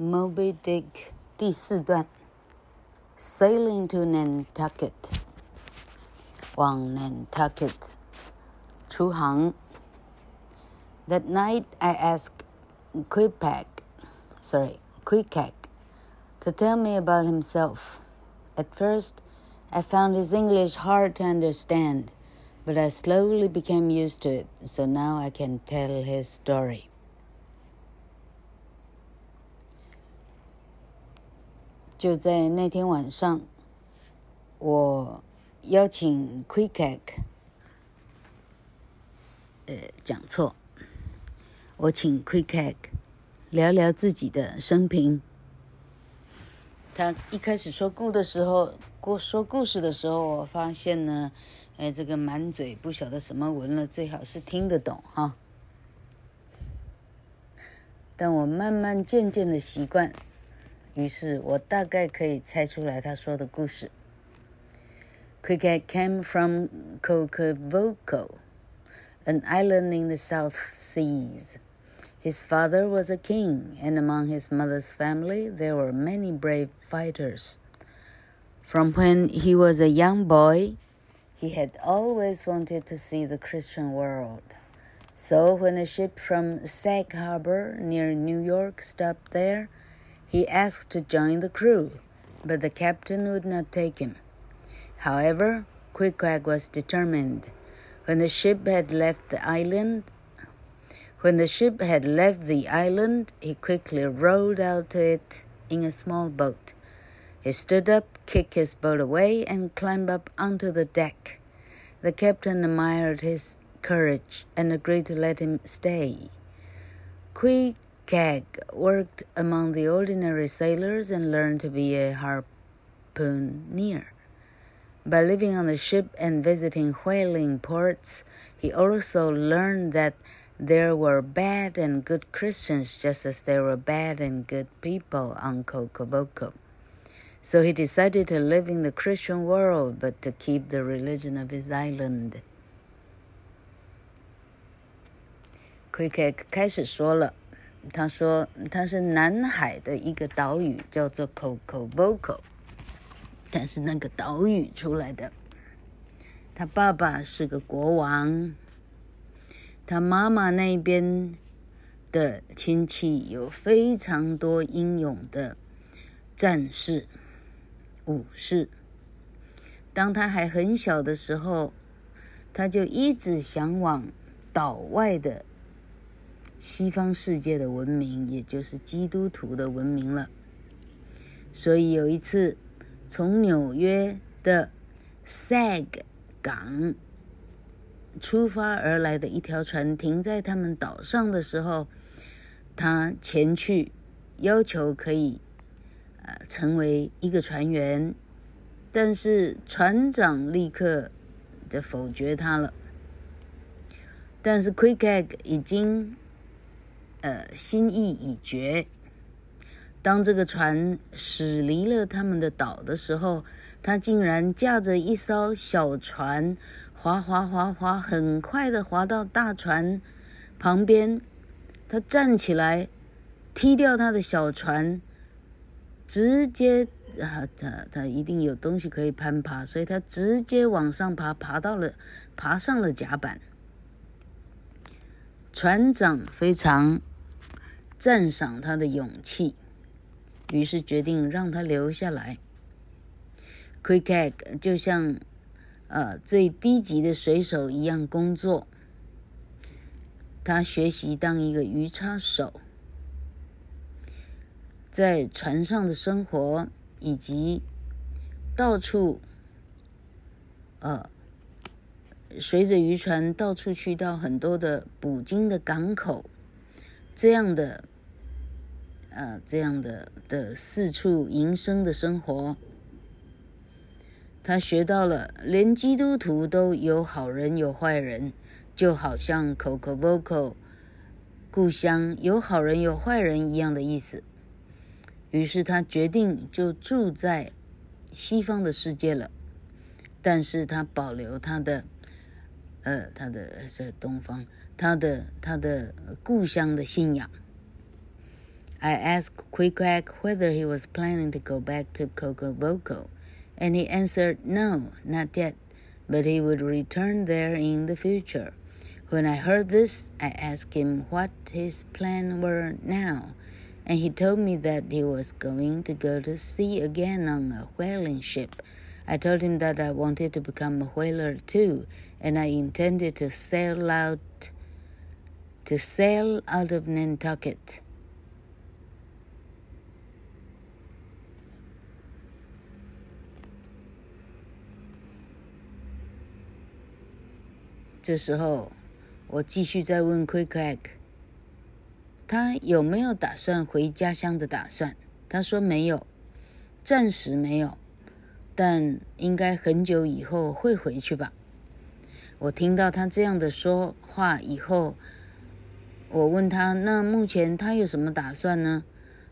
Moby Dick 第四段，Sailing to Nantucket，往 Nantucket 出航。That night I asked Queequeg, sorry, Queequeg, to tell me about himself. At first, I found his English hard to understand, but I slowly became used to it, so now I can tell his story. 就在那天晚上，我邀请 Queequeg，呃，讲错，我请 Queequeg 聊聊自己的生平。他一开始说故的时候，故说故事的时候，我发现呢，哎，这个满嘴不晓得什么文了，最好是听得懂哈。但我慢慢渐渐的习惯。于是我大概可以猜出来他说的故事。Queequeg came from Cocavoco, an island in the South Seas. His father was a king, and among his mother's family there were many brave fighters. From when he was a young boy, he had always wanted to see the Christian world. So when a ship from Sag Harbor near New York stopped there, he asked to join the crew, but the captain would not take him. However, Queequeg was determined. When the ship had left the island, when the ship had left the island, he quickly rowed out to it in a small boat. He stood up, kicked his boat away, and climbed up onto the deck. The captain admired his courage and agreed to let him stay. Queequeg Queequeg worked among the ordinary sailors and learned to be a harpooner. By living on the ship and visiting whaling ports, he also learned that there were bad and good Christians just as there were bad and good people on Cocavoco. So he decided to live in the Christian world, but to keep the religion of his island. Queequeg 开始说了。 他说：“他是南海的一个岛屿，叫做 Cocavoco，但是那个岛屿出来的。他爸爸是个国王，他妈妈那边的亲戚有非常多英勇的战士、武士。当他还很小的时候，他就一直向往岛外的。”西方世界的文明，也就是基督徒的文明了。所以有一次，从纽约的 Sag 港出发而来的一条船停在他们岛上的时候，他前去要求可以呃成为一个船员，但是船长立刻就否决他了。但是 Quick Egg 已经。呃，心意已决。当这个船驶离了他们的岛的时候，他竟然驾着一艘小船，划划划划，很快的划到大船旁边。他站起来，踢掉他的小船，直接啊，他他一定有东西可以攀爬，所以他直接往上爬，爬到了，爬上了甲板。船长非常。赞赏他的勇气，于是决定让他留下来。Queequeg 就像呃最低级的水手一样工作，他学习当一个鱼叉手，在船上的生活以及到处呃随着渔船到处去到很多的捕鲸的港口，这样的。呃，这样的的四处营生的生活，他学到了，连基督徒都有好人有坏人，就好像 Coco Voco 故乡有好人有坏人一样的意思。于是他决定就住在西方的世界了，但是他保留他的，呃，他的是东方，他的他的故乡的信仰。I asked Queequeg whether he was planning to go back to Cocoboko, and he answered no, not yet, but he would return there in the future. When I heard this, I asked him what his plans were now, and he told me that he was going to go to sea again on a whaling ship. I told him that I wanted to become a whaler too, and I intended to sail out to sail out of Nantucket. 这时候。我继续再问 Queequeg，他有没有打算回家乡的打算？他说没有，暂时没有，但应该很久以后会回去吧。我听到他这样的说话以后，我问他：“那目前他有什么打算呢？”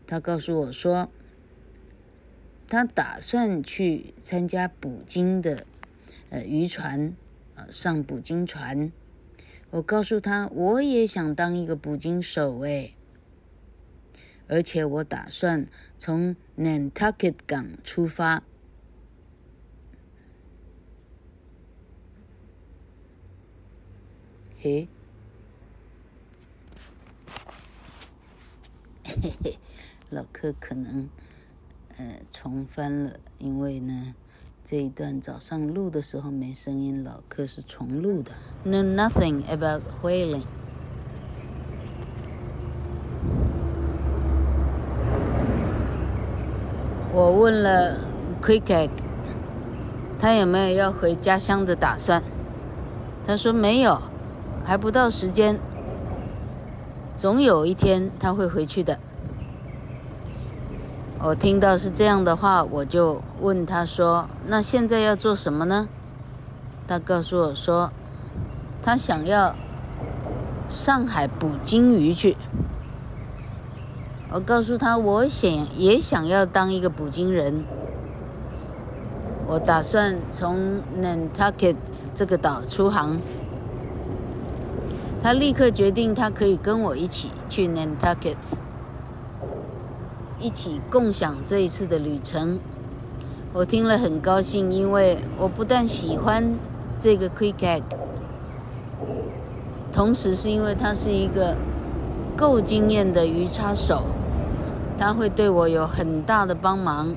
他告诉我说：“他打算去参加捕鲸的，呃，渔船，呃，上捕鲸船。”我告诉他，我也想当一个捕鲸手诶，而且我打算从 Nantucket 港出发。嘿，嘿嘿，老柯可能呃重翻了，因为呢。这一段早上录的时候没声音，老柯是重录的。Know nothing about whaling。我问了 Queequeg，他有没有要回家乡的打算？他说没有，还不到时间，总有一天他会回去的。我听到是这样的话，我就问他说：“那现在要做什么呢？”他告诉我说：“他想要上海捕鲸鱼去。”我告诉他：“我想也想要当一个捕鲸人。我打算从 Nantucket 这个岛出航。”他立刻决定，他可以跟我一起去 Nantucket。一起共享这一次的旅程，我听了很高兴，因为我不但喜欢这个 Quick Egg，同时是因为他是一个够经验的鱼叉手，他会对我有很大的帮忙。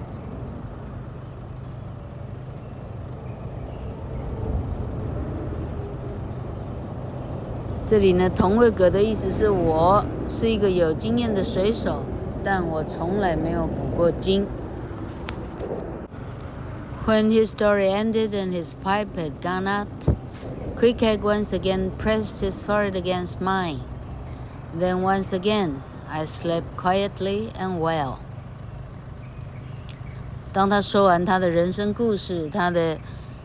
这里呢，同位格的意思是我是一个有经验的水手。但我从来没有捕过鲸。When his story ended and his pipe had gone out, Queequeg once again pressed his forehead against mine. Then once again, I slept quietly and well. 当他说完他的人生故事，他的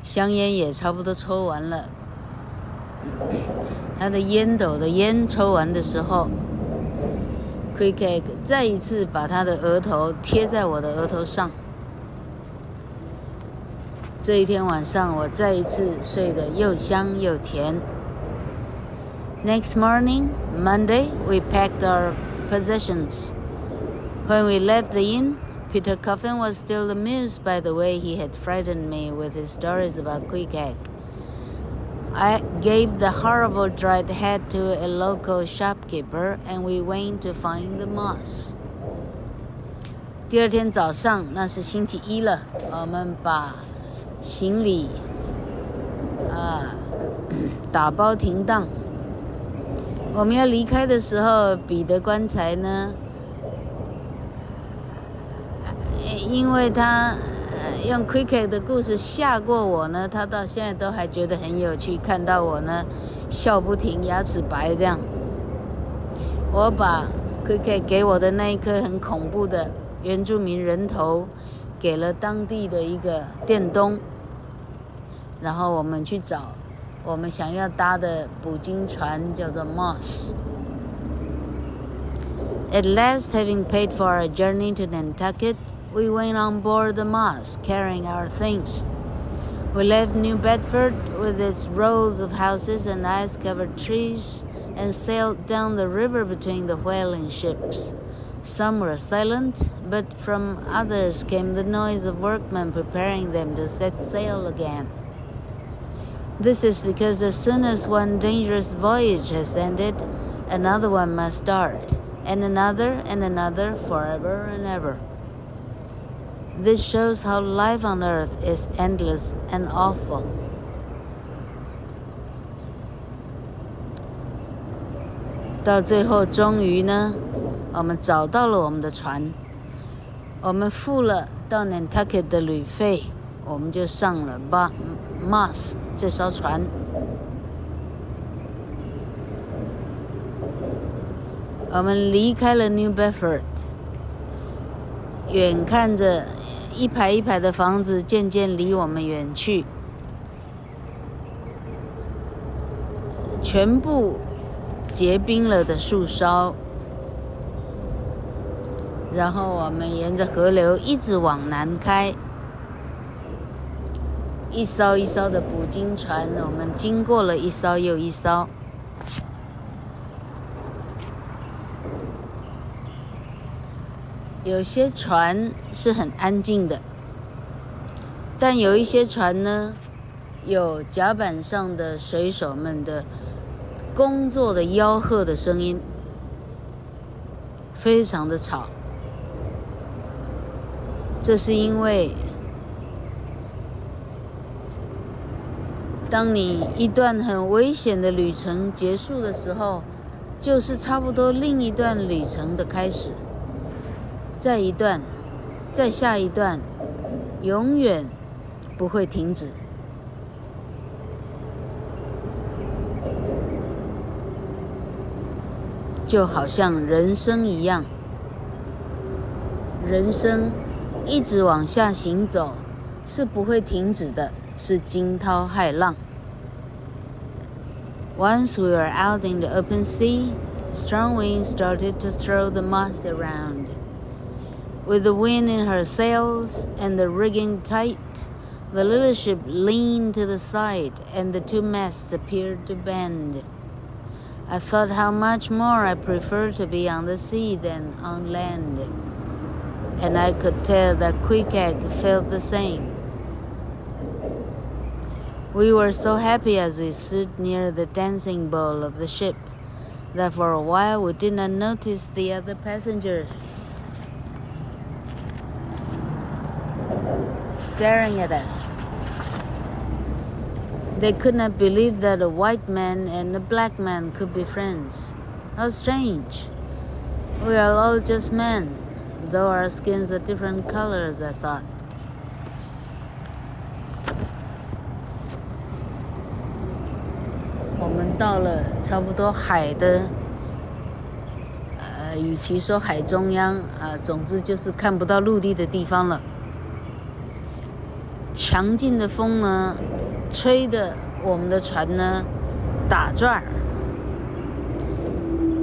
香烟也差不多抽完了，他的烟斗的烟抽完的时候。 Queequeg 再一次把他的额头贴在我的额头上。这一天晚上，我再一次睡得又香又甜。Next morning, Monday, we packed our possessions. When we left the inn, Peter Coffin was still amused by the way he had frightened me with his stories about Queequeg. I gave the horrible dried head to a local shopkeeper, and we went to find the moss. 第二天早上，那是星期一了，我们把行李啊打包停当。我们要离开的时候，彼得棺材呢，因为他。用 Quickie 的故事吓过我呢，他到现在都还觉得很有趣。看到我呢，笑不停，牙齿白这样。我把 Quickie 给我的那一颗很恐怖的原住民人头，给了当地的一个店东。然后我们去找我们想要搭的捕鲸船，叫做 Moss。At last, having paid for our journey to Nantucket. We went on board the Moss, carrying our things. We left New Bedford with its rows of houses and ice covered trees and sailed down the river between the whaling ships. Some were silent, but from others came the noise of workmen preparing them to set sail again. This is because as soon as one dangerous voyage has ended, another one must start, and another and another forever and ever. This shows how life on earth is endless and awful. 到最后，终于呢，我们找到了我们的船，我们付了到 Nantucket 的旅费，我们就上了 Moss 这艘船。我们离开了 New Bedford，远看着一排一排的房子渐渐离我们远去，全部。结冰了的树梢，然后我们沿着河流一直往南开，一艘一艘的捕鲸船，我们经过了一艘又一艘。有些船是很安静的，但有一些船呢，有甲板上的水手们的。工作的吆喝的声音非常的吵，这是因为当你一段很危险的旅程结束的时候，就是差不多另一段旅程的开始，再一段，再下一段，永远不会停止。就好像人生一样，人生一直往下行走，是不会停止的，是惊涛骇浪。Once we were out in the open sea, strong winds started to throw the moss around. With the wind in her sails and the rigging tight, the little ship leaned to the side, and the two masts appeared to bend. I thought how much more I preferred to be on the sea than on land, and I could tell that Queequeg felt the same. We were so happy as we stood near the dancing bowl of the ship that for a while we did not notice the other passengers staring at us. They could not believe that a white man and a black man could be friends. How strange. We are all just men, though our skins are different colors, I thought. 我们到了差不多海的，呃，与其说海中央啊，总之就是看不到陆地的地方了。 强劲的风呢，吹的我们的船呢打转儿，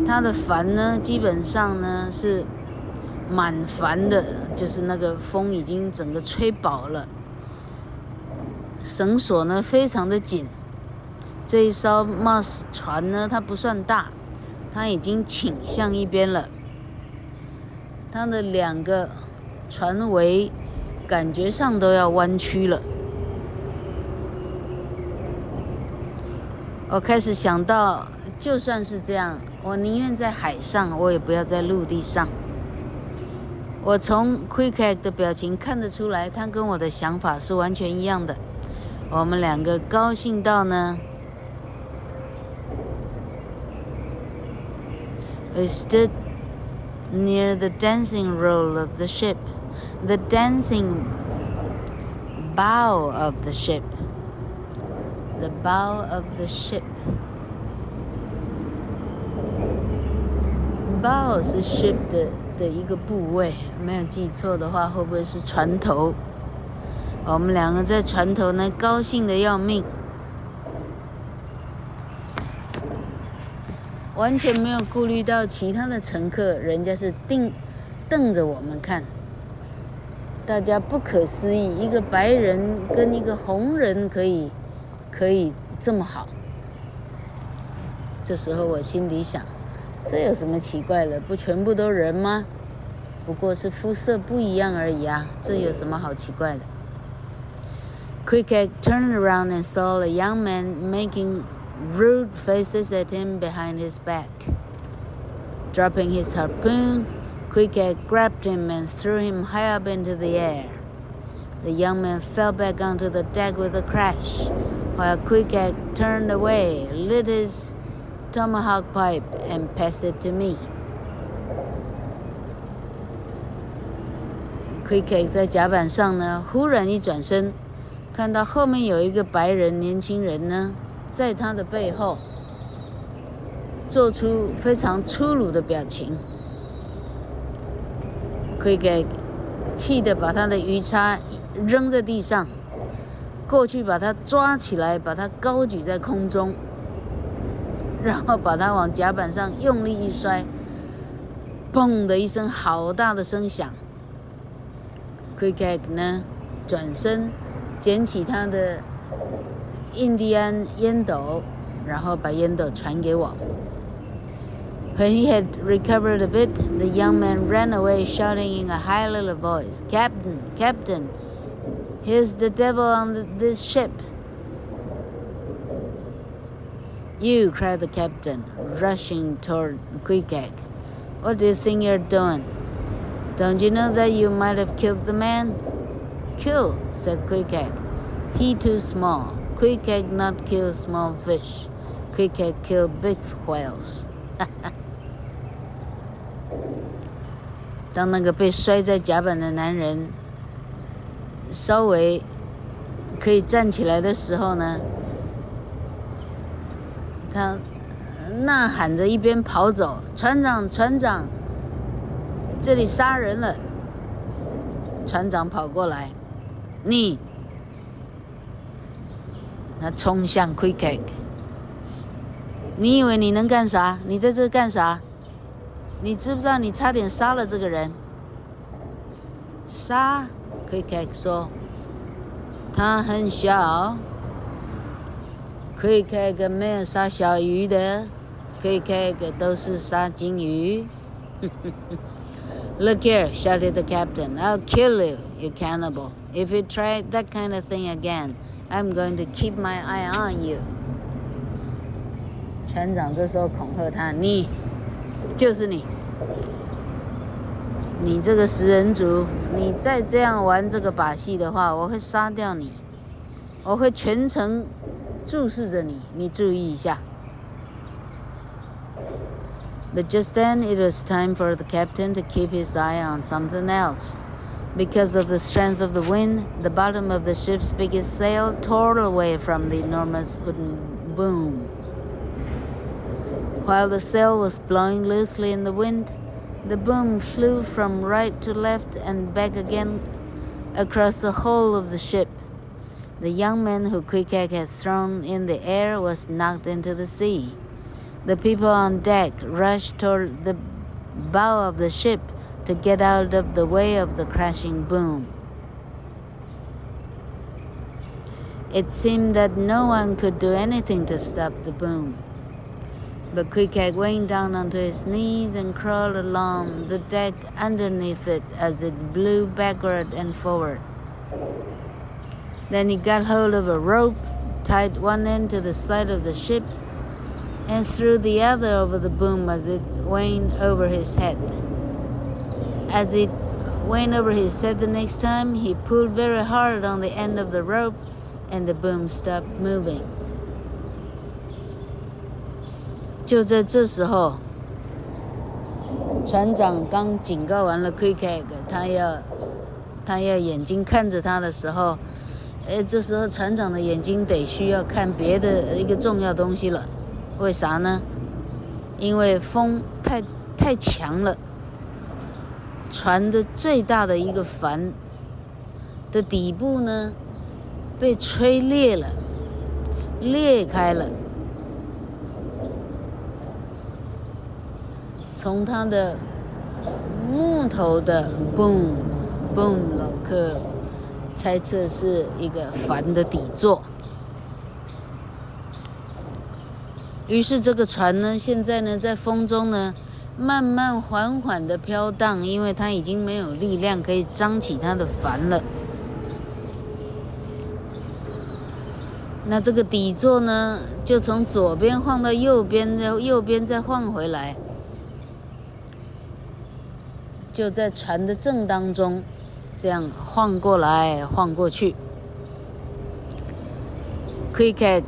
它的帆呢基本上呢是满帆的，就是那个风已经整个吹饱了，绳索呢非常的紧。这一艘 Moss 船呢，它不算大，它已经倾向一边了，它的两个船桅感觉上都要弯曲了。我开始想到，就算是这样，我宁愿在海上，我也不要在陆地上。我从 Quick 的表情看得出来，他跟我的想法是完全一样的。我们两个高兴到呢，We stood near the dancing roll of the ship, the dancing bow of the ship. The bow of the ship. Bow 是 ship 的的一个部位，没有记错的话，会不会是船头？我们两个在船头呢，高兴的要命，完全没有顾虑到其他的乘客，人家是盯瞪着我们看，大家不可思议，一个白人跟一个红人可以。可以这么好，这时候我心里想，这有什么奇怪的？不全部都人吗？不过是肤色不一样而已啊，这有什么好奇怪的？Quick turned around and saw a young man making rude faces at him behind his back. Dropping his harpoon, Quick grabbed him and threw him high up into the air. The young man fell back onto the deck with a crash, while Quick turned away, lit his tomahawk pipe, and passed it to me. Quick 在甲板上呢，忽然一转身，看到后面有一个白人年轻人呢，在他的背后做出非常粗鲁的表情。 Quick 气得把他的鱼叉扔在地上，过去把他抓起来，把他高举在空中，然后把他往甲板上用力一摔，砰的一声，好大的声响。Quick 呢，转身捡起他的印第安烟斗，然后把烟斗传给我。When he had recovered a bit, the young man ran away, shouting in a high little voice, "Captain, Captain, here's the devil on the, this ship!" You, cried the captain, rushing toward Quick. What do you think you're doing? Don't you know that you might have killed the man? Killed, said Quick He too small. Quick not kill small fish. Quick kill big whales. 当那个被摔在甲板的男人稍微可以站起来的时候呢，他呐喊着一边跑走：“船长，船长！”这里杀人了！船长跑过来，你，他冲向 Quick，你以为你能干啥？你在这干啥？你知不知道你差点杀了这个人？杀？Quick 说，他很小，Quick 没有杀小鱼的，Quick 都是杀金鱼。Look here, shouted the captain. I'll kill you, you cannibal. If you try that kind of thing again, I'm going to keep my eye on you. 船长这时候恐吓他：“你，就是你，你这个食人族，你再这样玩这个把戏的话，我会杀掉你，我会全程注视着你，你注意一下。” But just then it was time for the captain to keep his eye on something else. Because of the strength of the wind, the bottom of the ship's biggest sail tore away from the enormous wooden boom. While the sail was blowing loosely in the wind, the boom flew from right to left and back again across the whole of the ship. The young man who Quick had thrown in the air was knocked into the sea. The people on deck rushed toward the bow of the ship to get out of the way of the crashing boom. It seemed that no one could do anything to stop the boom. But Quick went down onto his knees and crawled along the deck underneath it as it blew backward and forward. Then he got hold of a rope, tied one end to the side of the ship, and threw the other over the boom as it went over his head. As it went over his head the next time, he pulled very hard on the end of the rope, and the boom stopped moving. 就在这时候，船长刚警告完了 Quick，Egg，他要他要眼睛看着他的时候，哎，这时候船长的眼睛得需要看别的一个重要东西了。为啥呢？因为风太太强了，船的最大的一个帆的底部呢，被吹裂了，裂开了。从它的木头的 boom boom 老客猜测是一个帆的底座。于是这个船呢，现在呢在风中呢，慢慢缓缓的飘荡，因为它已经没有力量可以张起它的帆了。那这个底座呢，就从左边晃到右边，然后右边再晃回来，就在船的正当中，这样晃过来晃过去。Queequeg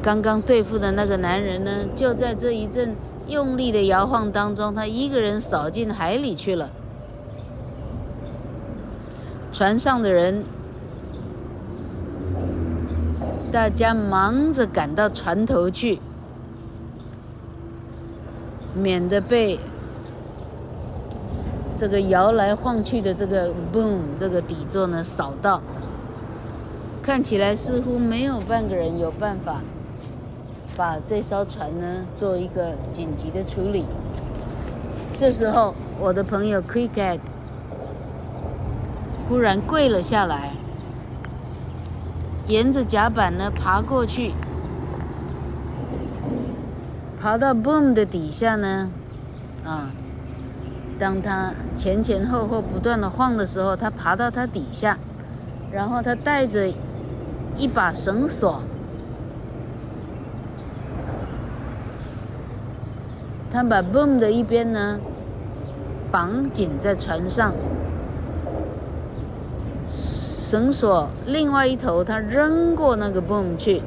刚刚对付的那个男人呢，就在这一阵。用力的摇晃当中，他一个人扫进海里去了。船上的人，大家忙着赶到船头去，免得被这个摇来晃去的这个 boom 这个底座呢扫到。看起来似乎没有半个人有办法。把这艘船呢做一个紧急的处理。这时候，我的朋友 Queequeg 忽然跪了下来，沿着甲板呢爬过去，爬到 boom 的底下呢，啊，当他前前后后不断的晃的时候，他爬到它底下，然后他带着一把绳索。他把 boom 的一边呢绑紧在船上，绳索另外一头他扔过那个 boom 去，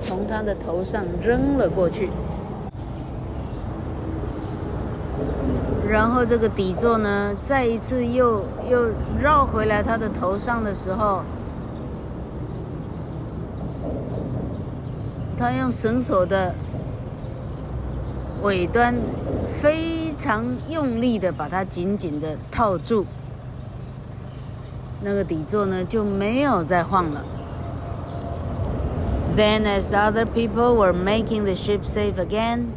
从他的头上扔了过去，然后这个底座呢再一次又又绕回来他的头上的时候，他用绳索的。尾端非常用力的把它紧紧的套住，那个底座呢就没有再晃了。Then, as other people were making the ship safe again,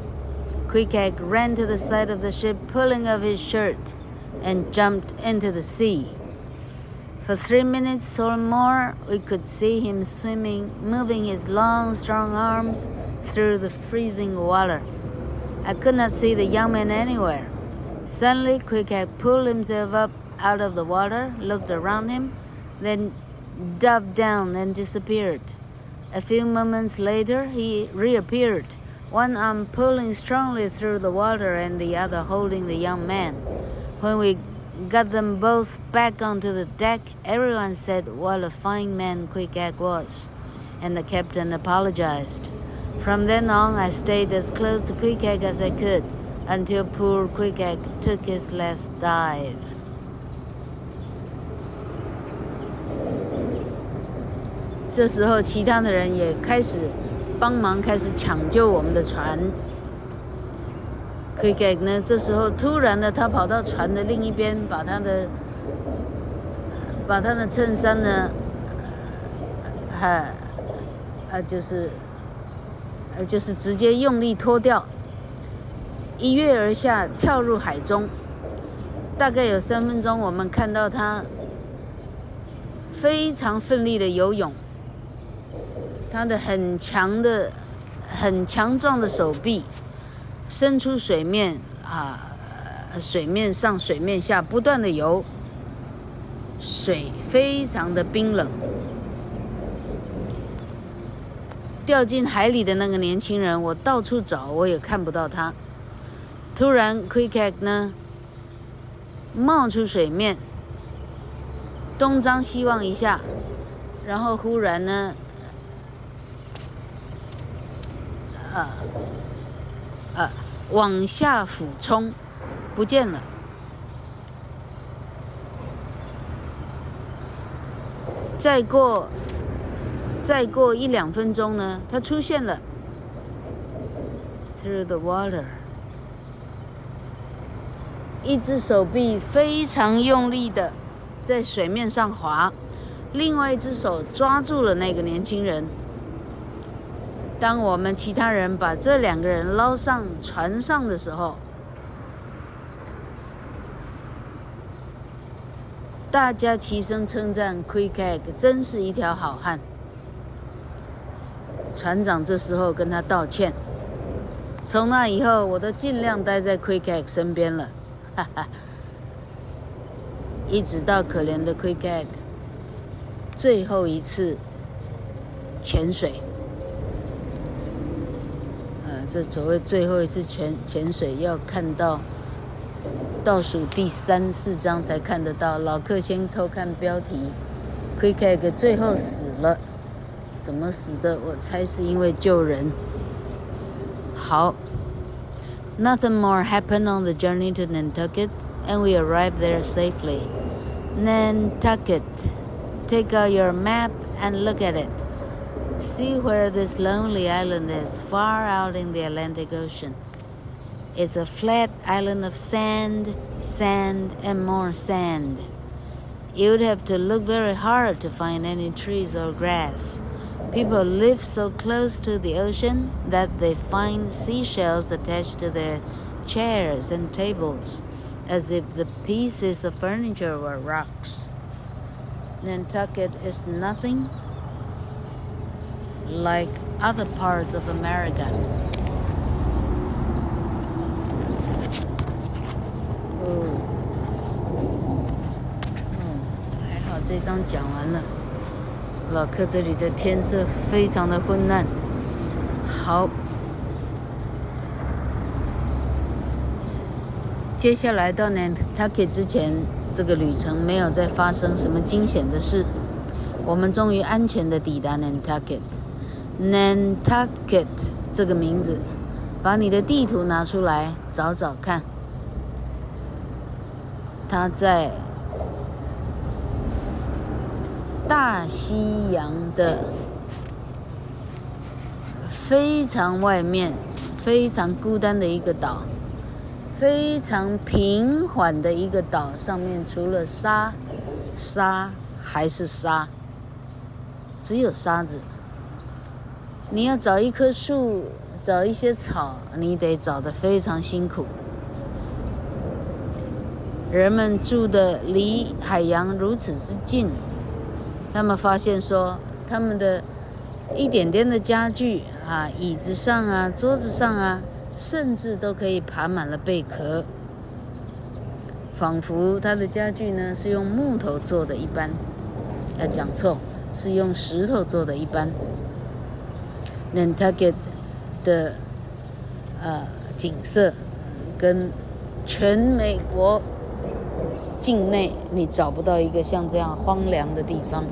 Queequeg ran to the side of the ship, pulling off his shirt, and jumped into the sea. For three minutes or more, we could see him swimming, moving his long, strong arms through the freezing water. I could not see the young man anywhere. Suddenly, Queequeg pulled himself up out of the water, looked around him, then dove down and disappeared. A few moments later, he reappeared, one arm pulling strongly through the water and the other holding the young man. When we got them both back onto the deck, everyone said what a fine man Queequeg was, and the captain apologized. From then on, I stayed as close to Queequeg as I could until poor Queequeg took his last dive. 帮忙，开始抢救我们的船。Queequeg 呢，这时候突然的，他跑到船的另一边，把他的把他的衬衫呢，哈，啊，就是。就是直接用力脱掉，一跃而下，跳入海中。大概有三分钟，我们看到他非常奋力的游泳，他的很强的、很强壮的手臂伸出水面啊，水面上、水面下不断的游，水非常的冰冷。掉进海里的那个年轻人，我到处找，我也看不到他。突然，Queequeg 呢冒出水面，东张西望一下，然后忽然呢，呃，呃，往下俯冲，不见了。再过。再过一两分钟呢，他出现了。Through the water，一只手臂非常用力的在水面上划，另外一只手抓住了那个年轻人。当我们其他人把这两个人捞上船上的时候，大家齐声称赞 Queequeg 真是一条好汉。船长这时候跟他道歉，从那以后，我都尽量待在 Queequeg 身边了，哈哈。一直到可怜的 Queequeg 最后一次潜水，这所谓最后一次潜潜水要看到倒数第三四章才看得到。老客先偷看标题，Quick Egg 最后死了，怎么死的？我猜是因为救人。好，Nothing more happened on the journey to Nantucket, and we arrived there safely. Nantucket. Take out your map and look at it. See where this lonely island is, far out in the Atlantic Ocean. It's a flat island of sand, sand, and more sand. You'd have to look very hard to find any trees or grass. People live so close to the ocean that they find seashells attached to their chairs and tables, as if the pieces of furniture were rocks. Nantucket is nothing like other parts of America. 哦，嗯，还好这章讲完了。老克这里的天色非常的昏暗。好，接下来到 Nantucket 之前，这个旅程没有再发生什么惊险的事。我们终于安全的抵达 Nantucket。Nantucket 这个名字，把你的地图拿出来找找看。它在。大西洋的非常外面，非常孤单的一个岛，非常平缓的一个岛，上面除了沙，沙还是沙，只有沙子。你要找一棵树，找一些草，你得找得非常辛苦。人们住的离海洋如此之近。他们发现说，他们的一点点的家具啊，椅子上啊，桌子上啊，甚至都可以爬满了贝壳，仿佛他的家具呢是用木头做的一般。要讲错，是用石头做的一般。南塔克的呃景色，跟全美国。境内你找不到一个像这样荒凉的地方。